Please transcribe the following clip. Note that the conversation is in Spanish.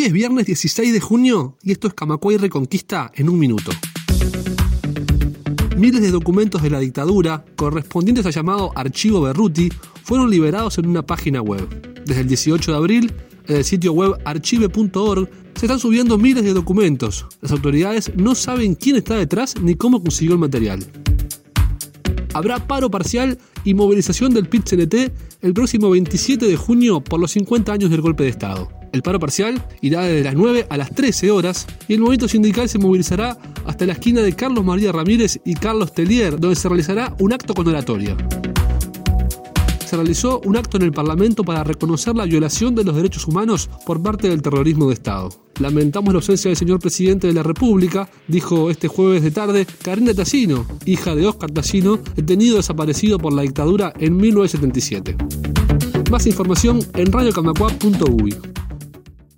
Hoy es viernes 16 de junio y esto es Camacuay Reconquista en un minuto. Miles de documentos de la dictadura, correspondientes al llamado Archivo Berruti, fueron liberados en una página web. Desde el 18 de abril, en el sitio web archive.org, se están subiendo miles de documentos. Las autoridades no saben quién está detrás ni cómo consiguió el material. Habrá paro parcial y movilización del PIT-CNT el próximo 27 de junio por los 50 años del golpe de Estado. El paro parcial irá desde las 9 a las 13 horas y el movimiento sindical se movilizará hasta la esquina de Carlos María Ramírez y Carlos Telier, donde se realizará un acto con oratoria se realizó un acto en el Parlamento para reconocer la violación de los derechos humanos por parte del terrorismo de Estado. Lamentamos la ausencia del señor presidente de la República, dijo este jueves de tarde Karina Tassino, hija de Oscar Tassino, detenido desaparecido por la dictadura en 1977. Más información en radiocamacua.uy.